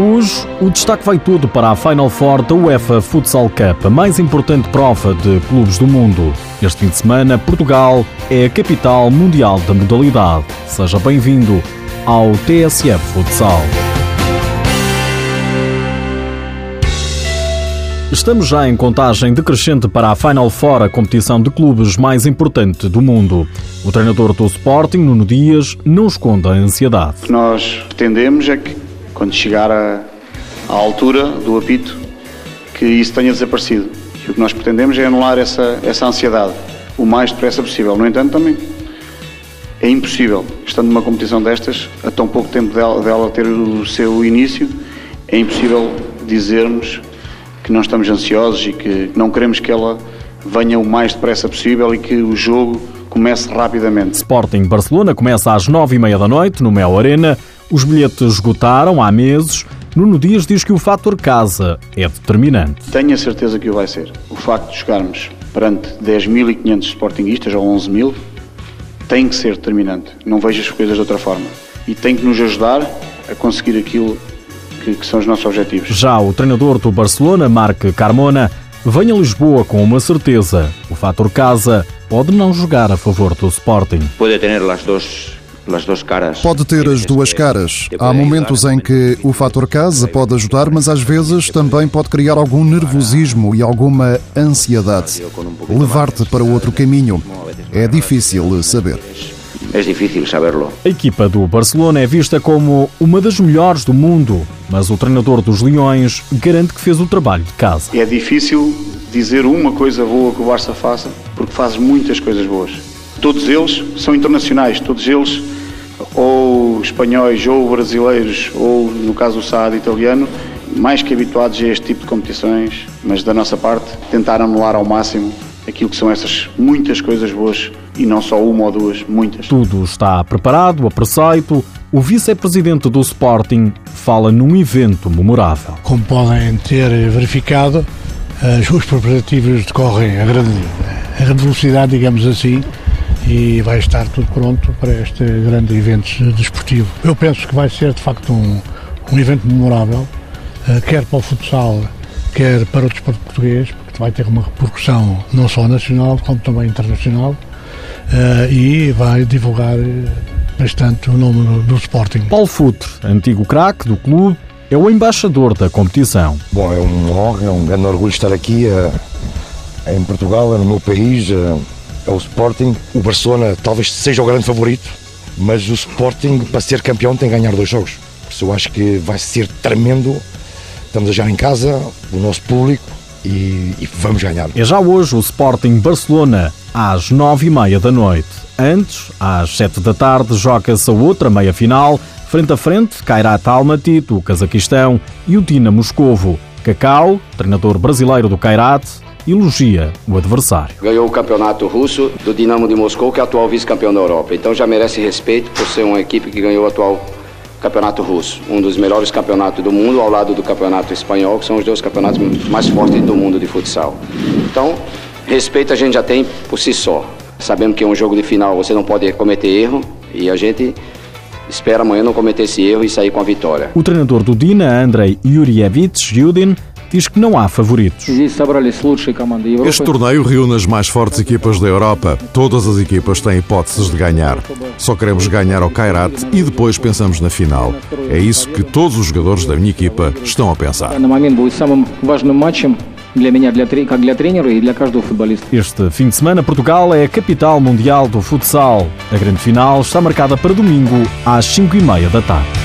Hoje, o destaque vai todo para a Final Four da UEFA Futsal Cup, a mais importante prova de clubes do mundo. Este fim de semana, Portugal é a capital mundial da modalidade. Seja bem-vindo ao TSF Futsal. Estamos já em contagem decrescente para a Final Four, a competição de clubes mais importante do mundo. O treinador do Sporting, Nuno Dias, não esconde a ansiedade. O que nós pretendemos é que quando chegar à altura do apito, que isso tenha desaparecido. E o que nós pretendemos é anular essa, essa ansiedade o mais depressa possível. No entanto, também é impossível, estando numa competição destas, a tão pouco tempo dela, dela ter o seu início, é impossível dizermos que não estamos ansiosos e que não queremos que ela venha o mais depressa possível e que o jogo comece rapidamente. Sporting Barcelona começa às nove e meia da noite no Mel Arena. Os bilhetes esgotaram há meses. Nuno Dias diz que o fator casa é determinante. Tenho a certeza que o vai ser. O facto de jogarmos perante 10.500 sportinguistas ou 11.000 tem que ser determinante. Não vejo as coisas de outra forma. E tem que nos ajudar a conseguir aquilo que, que são os nossos objetivos. Já o treinador do Barcelona, Marc Carmona, vem a Lisboa com uma certeza. O fator casa pode não jogar a favor do Sporting. Pode ter as duas Pode ter as duas caras. Há momentos em que o fator casa pode ajudar, mas às vezes também pode criar algum nervosismo e alguma ansiedade. Levar-te para outro caminho. É difícil saber. É difícil saberlo. A equipa do Barcelona é vista como uma das melhores do mundo, mas o treinador dos Leões garante que fez o trabalho de casa. É difícil dizer uma coisa boa que o Barça faça, porque faz muitas coisas boas. Todos eles são internacionais, todos eles ou espanhóis, ou brasileiros, ou no caso o SAD italiano, mais que habituados a este tipo de competições, mas da nossa parte tentar anular ao máximo aquilo que são essas muitas coisas boas e não só uma ou duas, muitas. Tudo está preparado, a preceito. O vice-presidente do Sporting fala num evento memorável. Como podem ter verificado, os preparativos decorrem a grande, a grande velocidade, digamos assim, e vai estar tudo pronto para este grande evento desportivo. Eu penso que vai ser de facto um, um evento memorável, uh, quer para o futsal, quer para o desporto português, porque vai ter uma repercussão não só nacional como também internacional uh, e vai divulgar bastante o nome do, Sporting. Paulo Futre, antigo craque do clube, é o embaixador da competição. Bom, é uma honra, é um grande orgulho estar aqui uh, em Portugal, é no meu país é o Sporting. O Barcelona talvez seja o grande favorito, mas o Sporting, para ser campeão, tem que ganhar dois jogos. Por isso eu acho que vai ser tremendo. Estamos jogar em casa, o nosso público, e, e, vamos ganhar. É já hoje o Sporting Barcelona, às nove e meia da noite. Antes, às sete da tarde, joga-se a outra meia-final, frente a frente, Kairat Almaty, do Cazaquistão, e o Dina Moscovo. Cacau, treinador brasileiro do Kairat, elogia o adversário. Ganhou o campeonato russo do Dinamo de Moscou, que é atual vice-campeão da Europa. Então já merece respeito por ser uma equipe que ganhou o atual campeonato russo, um dos melhores campeonatos do mundo, ao lado do campeonato espanhol, que são os dois campeonatos mais fortes do mundo de futsal. Então, respeito a gente já tem por si só. Sabemos que é um jogo de final, você não pode cometer erro e a gente espera amanhã não cometer esse erro e sair com a vitória. O treinador do Dina, Andrei Yurievich Judin, diz que não há favoritos. Este torneio reúne as mais fortes equipas da Europa. Todas as equipas têm hipóteses de ganhar. Só queremos ganhar ao Kairat e depois pensamos na final. É isso que todos os jogadores da minha equipa estão a pensar. Este fim de semana, Portugal é a capital mundial do futsal. A grande final está marcada para domingo às 5 e meia da tarde.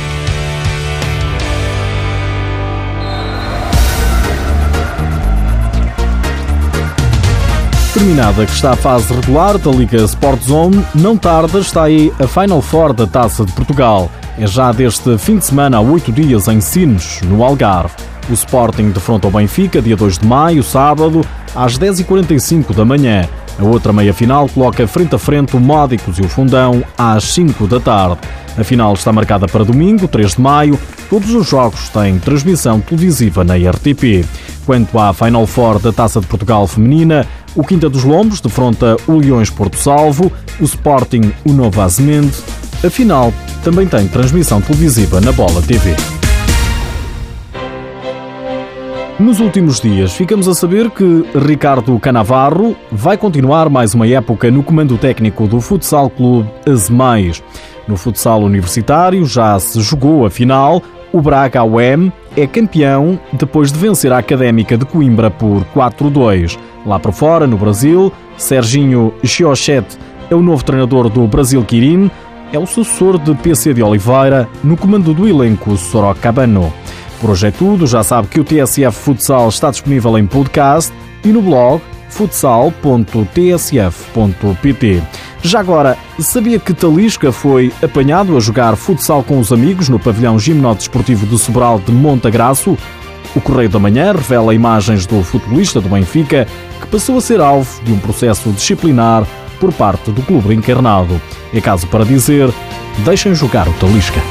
Terminada que está a fase regular da Liga Sport Zone, não tarda está aí a Final Four da Taça de Portugal. É já deste fim de semana há oito dias em Sines, no Algarve. O Sporting defronta o Benfica, dia 2 de maio, sábado, às 10h45 da manhã. A outra meia-final coloca frente a frente o Módicos e o Fundão às 5 da tarde. A final está marcada para domingo, 3 de maio. Todos os jogos têm transmissão televisiva na RTP. Quanto à Final Four da Taça de Portugal Feminina, o Quinta dos Lombos defronta o Leões Porto Salvo, o Sporting o Nova Azemende. A final também tem transmissão televisiva na Bola TV. Nos últimos dias, ficamos a saber que Ricardo Canavarro vai continuar mais uma época no comando técnico do Futsal Clube Azemais. No futsal universitário já se jogou a final. O Braga UEM é campeão depois de vencer a Académica de Coimbra por 4-2. Lá por fora, no Brasil, Serginho Chiochete é o novo treinador do Brasil Quirin, é o sucessor de PC de Oliveira no comando do elenco Sorocabano. Por hoje é tudo, já sabe que o TSF Futsal está disponível em podcast e no blog futsal.tsf.pt. Já agora, sabia que Talisca foi apanhado a jogar futsal com os amigos no pavilhão Gimnote Esportivo do Sobral de Montagraço? O Correio da Manhã revela imagens do futebolista do Benfica que passou a ser alvo de um processo disciplinar por parte do clube encarnado. É caso para dizer, deixem jogar o Talisca.